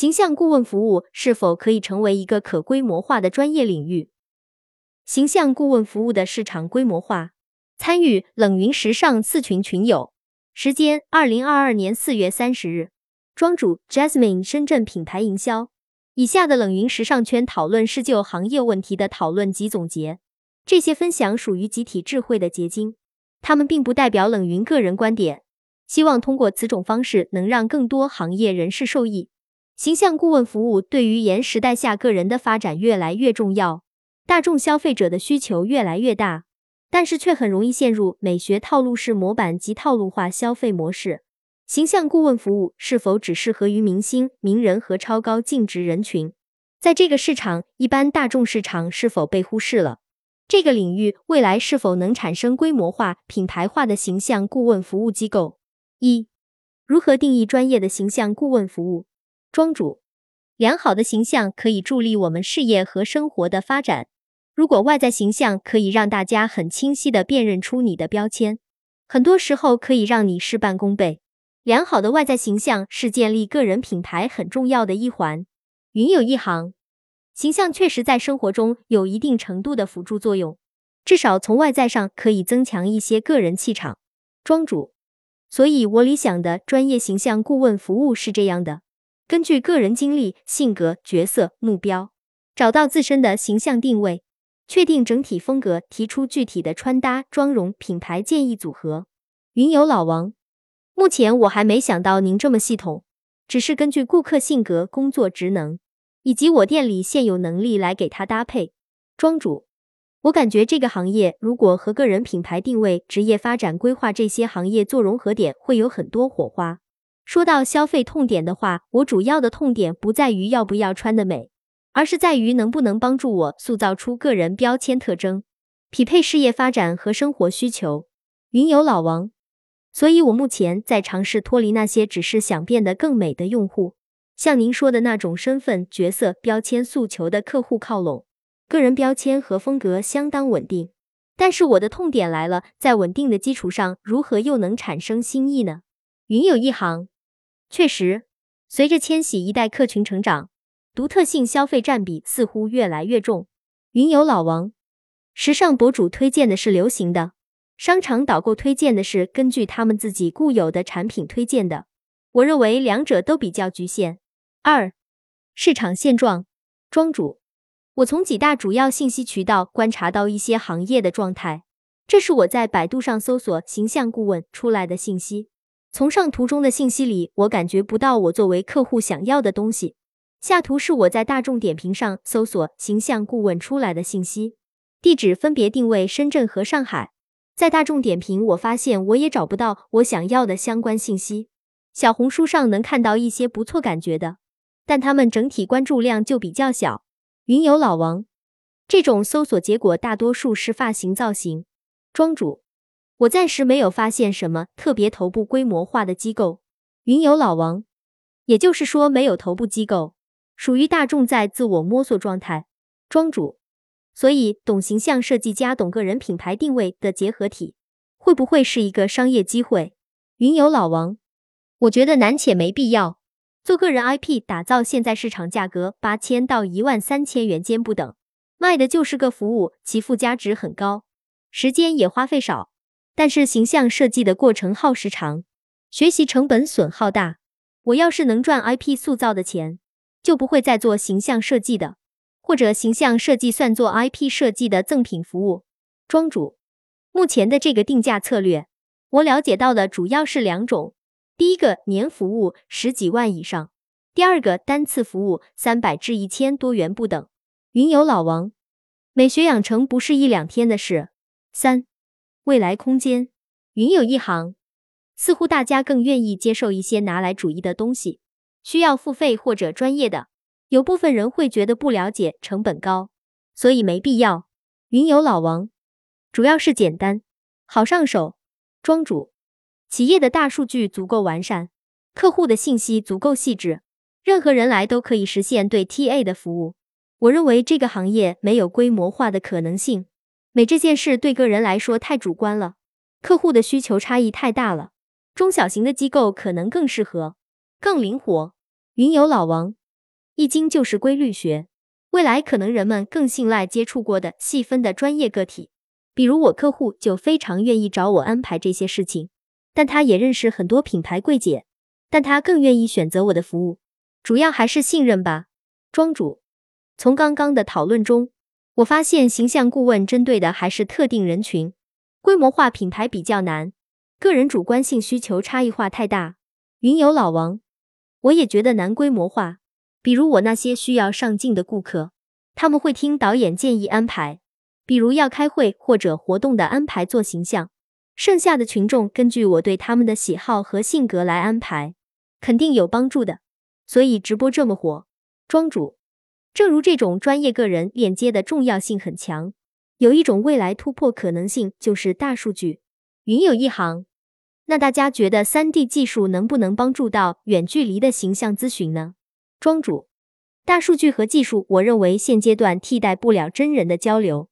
形象顾问服务是否可以成为一个可规模化的专业领域？形象顾问服务的市场规模化。参与冷云时尚四群群友，时间：二零二二年四月三十日。庄主：Jasmine，深圳品牌营销。以下的冷云时尚圈讨论是就行业问题的讨论及总结，这些分享属于集体智慧的结晶，他们并不代表冷云个人观点。希望通过此种方式能让更多行业人士受益。形象顾问服务对于严时代下个人的发展越来越重要，大众消费者的需求越来越大，但是却很容易陷入美学套路式模板及套路化消费模式。形象顾问服务是否只适合于明星、名人和超高净值人群？在这个市场，一般大众市场是否被忽视了？这个领域未来是否能产生规模化、品牌化的形象顾问服务机构？一、如何定义专业的形象顾问服务？庄主，良好的形象可以助力我们事业和生活的发展。如果外在形象可以让大家很清晰的辨认出你的标签，很多时候可以让你事半功倍。良好的外在形象是建立个人品牌很重要的一环。云有一行，形象确实在生活中有一定程度的辅助作用，至少从外在上可以增强一些个人气场。庄主，所以我理想的专业形象顾问服务是这样的。根据个人经历、性格、角色、目标，找到自身的形象定位，确定整体风格，提出具体的穿搭、妆容、品牌建议组合。云游老王，目前我还没想到您这么系统，只是根据顾客性格、工作职能以及我店里现有能力来给他搭配。庄主，我感觉这个行业如果和个人品牌定位、职业发展规划这些行业做融合点，会有很多火花。说到消费痛点的话，我主要的痛点不在于要不要穿的美，而是在于能不能帮助我塑造出个人标签特征，匹配事业发展和生活需求。云游老王，所以我目前在尝试脱离那些只是想变得更美的用户，像您说的那种身份、角色、标签诉求的客户靠拢。个人标签和风格相当稳定，但是我的痛点来了，在稳定的基础上，如何又能产生新意呢？云有一行。确实，随着千禧一代客群成长，独特性消费占比似乎越来越重。云游老王，时尚博主推荐的是流行的，商场导购推荐的是根据他们自己固有的产品推荐的。我认为两者都比较局限。二、市场现状，庄主，我从几大主要信息渠道观察到一些行业的状态，这是我在百度上搜索形象顾问出来的信息。从上图中的信息里，我感觉不到我作为客户想要的东西。下图是我在大众点评上搜索形象顾问出来的信息，地址分别定位深圳和上海。在大众点评，我发现我也找不到我想要的相关信息。小红书上能看到一些不错感觉的，但他们整体关注量就比较小。云游老王，这种搜索结果大多数是发型造型。庄主。我暂时没有发现什么特别头部规模化的机构。云游老王，也就是说没有头部机构，属于大众在自我摸索状态。庄主，所以懂形象设计加懂个人品牌定位的结合体，会不会是一个商业机会？云游老王，我觉得难且没必要。做个人 IP 打造，现在市场价格八千到一万三千元间不等，卖的就是个服务，其附加值很高，时间也花费少。但是形象设计的过程耗时长，学习成本损耗大。我要是能赚 IP 塑造的钱，就不会再做形象设计的，或者形象设计算作 IP 设计的赠品服务。庄主，目前的这个定价策略，我了解到的主要是两种：第一个年服务十几万以上，第二个单次服务三百至一千多元不等。云游老王，美学养成不是一两天的事。三。未来空间，云有一行，似乎大家更愿意接受一些拿来主义的东西，需要付费或者专业的。有部分人会觉得不了解，成本高，所以没必要。云有老王，主要是简单，好上手。庄主，企业的大数据足够完善，客户的信息足够细致，任何人来都可以实现对 TA 的服务。我认为这个行业没有规模化的可能性。美这件事对个人来说太主观了，客户的需求差异太大了。中小型的机构可能更适合，更灵活。云游老王，易经就是规律学。未来可能人们更信赖接触过的细分的专业个体，比如我客户就非常愿意找我安排这些事情，但他也认识很多品牌柜姐，但他更愿意选择我的服务，主要还是信任吧。庄主，从刚刚的讨论中，我发现形象顾问针对的还是特定人群，规模化品牌比较难，个人主观性需求差异化太大。云游老王，我也觉得难规模化。比如我那些需要上镜的顾客，他们会听导演建议安排，比如要开会或者活动的安排做形象，剩下的群众根据我对他们的喜好和性格来安排，肯定有帮助的。所以直播这么火，庄主，正如这种专业个人链接的重要性很强，有一种未来突破可能性就是大数据。云有一行，那大家觉得三 D 技术能不能帮助到远距离的形象咨询呢？庄主，大数据和技术，我认为现阶段替代不了真人的交流。